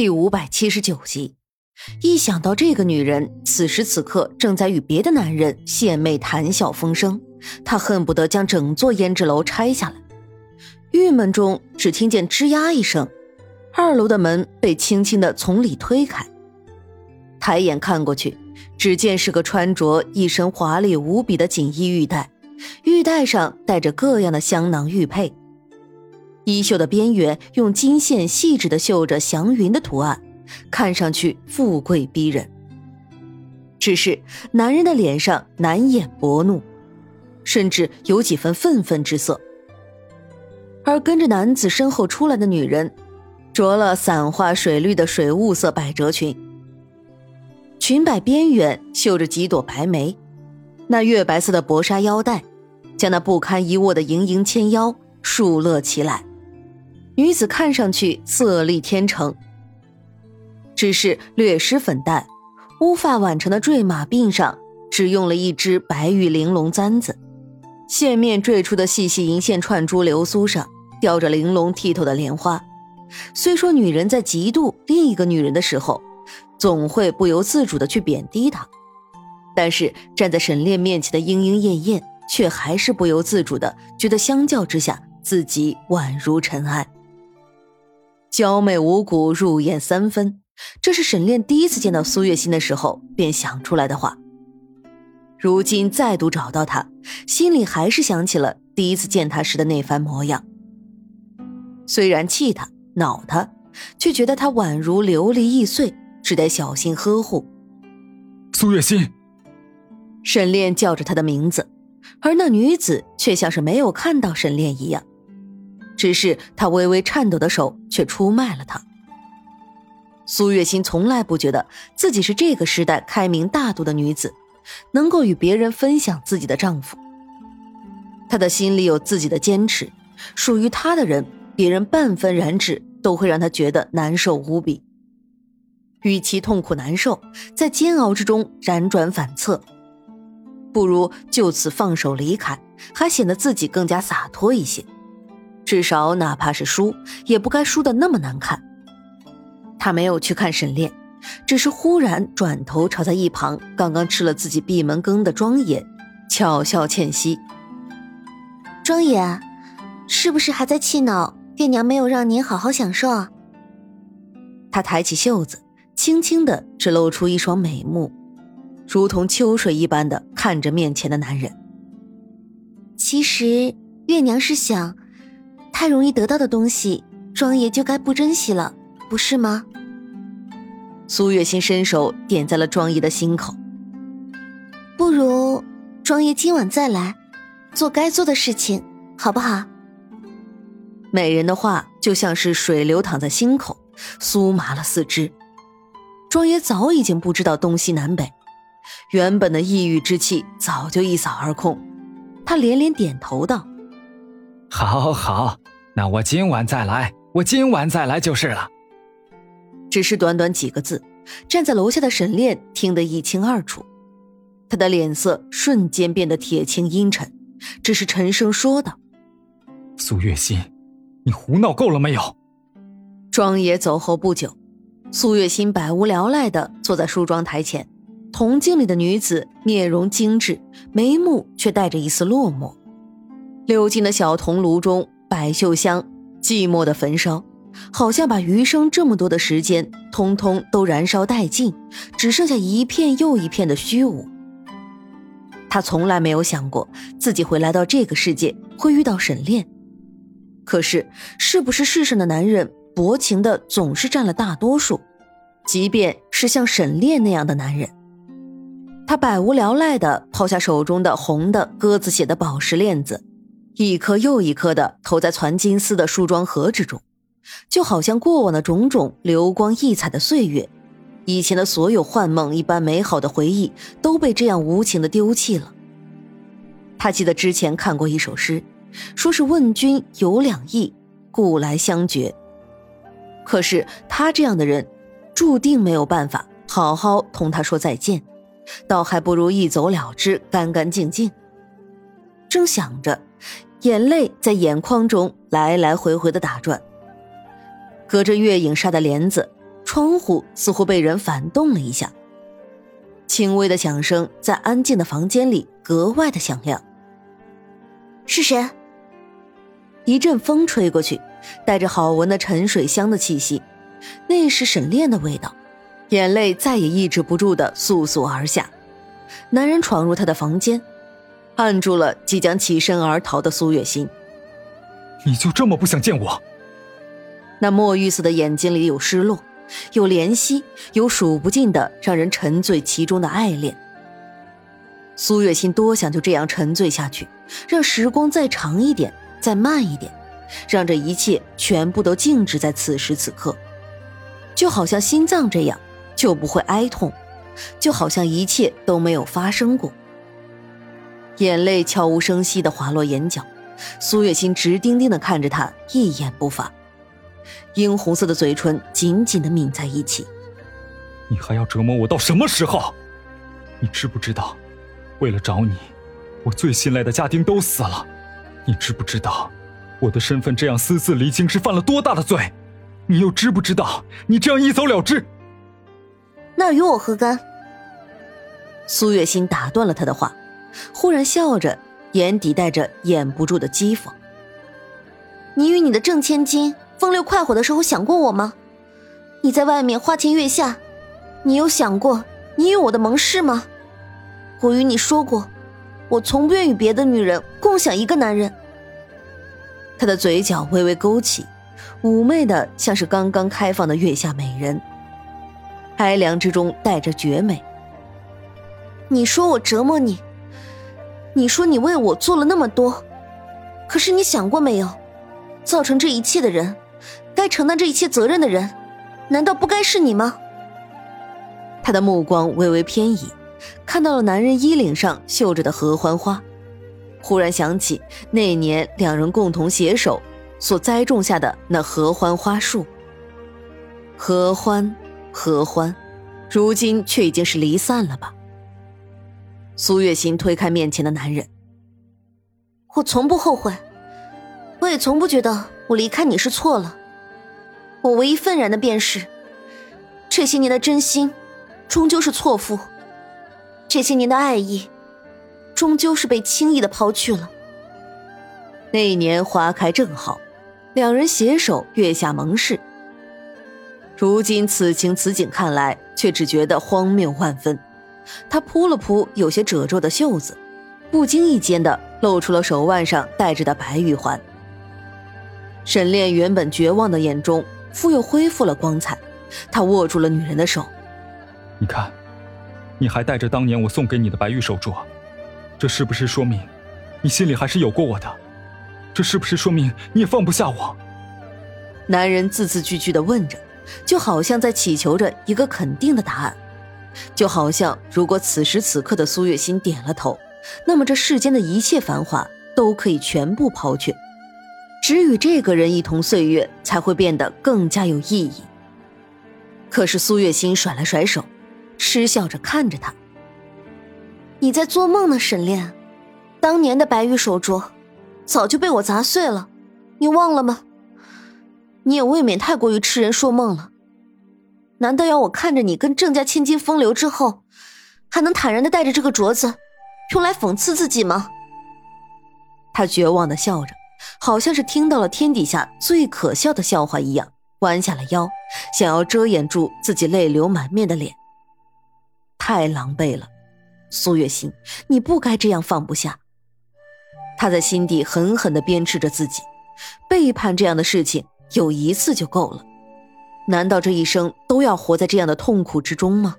第五百七十九集，一想到这个女人此时此刻正在与别的男人献媚谈笑风生，他恨不得将整座胭脂楼拆下来。郁闷中，只听见吱呀一声，二楼的门被轻轻的从里推开。抬眼看过去，只见是个穿着一身华丽无比的锦衣玉带，玉带上带着各样的香囊玉佩。衣袖的边缘用金线细致的绣着祥云的图案，看上去富贵逼人。只是男人的脸上难掩薄怒，甚至有几分愤愤之色。而跟着男子身后出来的女人，着了散花水绿的水雾色百褶裙，裙摆边缘绣着几朵白梅，那月白色的薄纱腰带，将那不堪一握的盈盈纤腰束勒起来。女子看上去色丽天成，只是略施粉黛，乌发挽成的坠马鬓上只用了一只白玉玲珑簪子，线面坠出的细细银线串珠流苏上吊着玲珑剔透的莲花。虽说女人在嫉妒另一个女人的时候，总会不由自主的去贬低她，但是站在沈炼面前的莺莺燕燕，却还是不由自主的觉得相较之下，自己宛如尘埃。娇媚无骨，入眼三分，这是沈炼第一次见到苏月心的时候便想出来的话。如今再度找到她，心里还是想起了第一次见她时的那番模样。虽然气他、恼他，却觉得他宛如琉璃易碎，只得小心呵护。苏月心，沈炼叫着她的名字，而那女子却像是没有看到沈炼一样。只是他微微颤抖的手却出卖了他。苏月心从来不觉得自己是这个时代开明大度的女子，能够与别人分享自己的丈夫。她的心里有自己的坚持，属于她的人，别人半分染指都会让她觉得难受无比。与其痛苦难受，在煎熬之中辗转反侧，不如就此放手离开，还显得自己更加洒脱一些。至少，哪怕是输，也不该输的那么难看。他没有去看沈炼，只是忽然转头朝在一旁刚刚吃了自己闭门羹的庄野巧笑倩兮：“庄野，是不是还在气恼月娘没有让您好好享受？”啊？他抬起袖子，轻轻的只露出一双美目，如同秋水一般的看着面前的男人。其实，月娘是想。太容易得到的东西，庄爷就该不珍惜了，不是吗？苏月心伸手点在了庄爷的心口。不如庄爷今晚再来，做该做的事情，好不好？美人的话就像是水流淌在心口，酥麻了四肢。庄爷早已经不知道东西南北，原本的抑郁之气早就一扫而空。他连连点头道：“好好。”那我今晚再来，我今晚再来就是了。只是短短几个字，站在楼下的沈炼听得一清二楚，他的脸色瞬间变得铁青阴沉，只是沉声说道：“苏月心，你胡闹够了没有？”庄爷走后不久，苏月心百无聊赖的坐在梳妆台前，铜镜里的女子面容精致，眉目却带着一丝落寞，溜进的小铜炉中。百秀香寂寞的焚烧，好像把余生这么多的时间，通通都燃烧殆尽，只剩下一片又一片的虚无。他从来没有想过自己会来到这个世界，会遇到沈炼。可是，是不是世上的男人薄情的总是占了大多数？即便是像沈炼那样的男人，他百无聊赖的抛下手中的红的鸽子血的宝石链子。一颗又一颗的投在攒金丝的梳妆盒之中，就好像过往的种种流光溢彩的岁月，以前的所有幻梦一般美好的回忆都被这样无情的丢弃了。他记得之前看过一首诗，说是问君有两意，故来相决。可是他这样的人，注定没有办法好好同他说再见，倒还不如一走了之，干干净净。正想着。眼泪在眼眶中来来回回的打转，隔着月影纱的帘子，窗户似乎被人反动了一下，轻微的响声在安静的房间里格外的响亮。是谁？一阵风吹过去，带着好闻的沉水香的气息，那是沈炼的味道。眼泪再也抑制不住的簌簌而下。男人闯入他的房间，按住了即将起身而逃的苏月心。你就这么不想见我？那墨玉似的眼睛里有失落，有怜惜，有数不尽的让人沉醉其中的爱恋。苏月心多想就这样沉醉下去，让时光再长一点。再慢一点，让这一切全部都静止在此时此刻，就好像心脏这样，就不会哀痛，就好像一切都没有发生过。眼泪悄无声息的滑落眼角，苏月心直盯盯的看着他，一言不发，殷红色的嘴唇紧紧的抿在一起。你还要折磨我到什么时候？你知不知道，为了找你，我最信赖的家丁都死了。你知不知道，我的身份这样私自离京是犯了多大的罪？你又知不知道，你这样一走了之，那与我何干？苏月心打断了他的话，忽然笑着，眼底带着掩不住的讥讽：“你与你的郑千金风流快活的时候想过我吗？你在外面花前月下，你有想过你与我的盟誓吗？我与你说过。”我从不愿与别的女人共享一个男人。他的嘴角微微勾起，妩媚的像是刚刚开放的月下美人，哀凉之中带着绝美。你说我折磨你，你说你为我做了那么多，可是你想过没有，造成这一切的人，该承担这一切责任的人，难道不该是你吗？他的目光微微偏移。看到了男人衣领上绣着的合欢花，忽然想起那年两人共同携手所栽种下的那合欢花树。合欢，合欢，如今却已经是离散了吧？苏月心推开面前的男人，我从不后悔，我也从不觉得我离开你是错了。我唯一愤然的便是，这些年的真心，终究是错付。这些年的爱意，终究是被轻易的抛去了。那一年花开正好，两人携手月下盟誓。如今此情此景看来，却只觉得荒谬万分。他扑了扑有些褶皱的袖子，不经意间的露出了手腕上戴着的白玉环。沈炼原本绝望的眼中，复又恢复了光彩。他握住了女人的手，你看。你还带着当年我送给你的白玉手镯，这是不是说明你心里还是有过我的？这是不是说明你也放不下我？男人字字句句的问着，就好像在祈求着一个肯定的答案，就好像如果此时此刻的苏月心点了头，那么这世间的一切繁华都可以全部抛却，只与这个人一同岁月才会变得更加有意义。可是苏月心甩了甩手。嗤笑着看着他，你在做梦呢，沈炼。当年的白玉手镯，早就被我砸碎了，你忘了吗？你也未免太过于痴人说梦了。难道要我看着你跟郑家千金风流之后，还能坦然的带着这个镯子，用来讽刺自己吗？他绝望的笑着，好像是听到了天底下最可笑的笑话一样，弯下了腰，想要遮掩住自己泪流满面的脸。太狼狈了，苏月心，你不该这样放不下。他在心底狠狠的鞭笞着自己，背叛这样的事情有一次就够了，难道这一生都要活在这样的痛苦之中吗？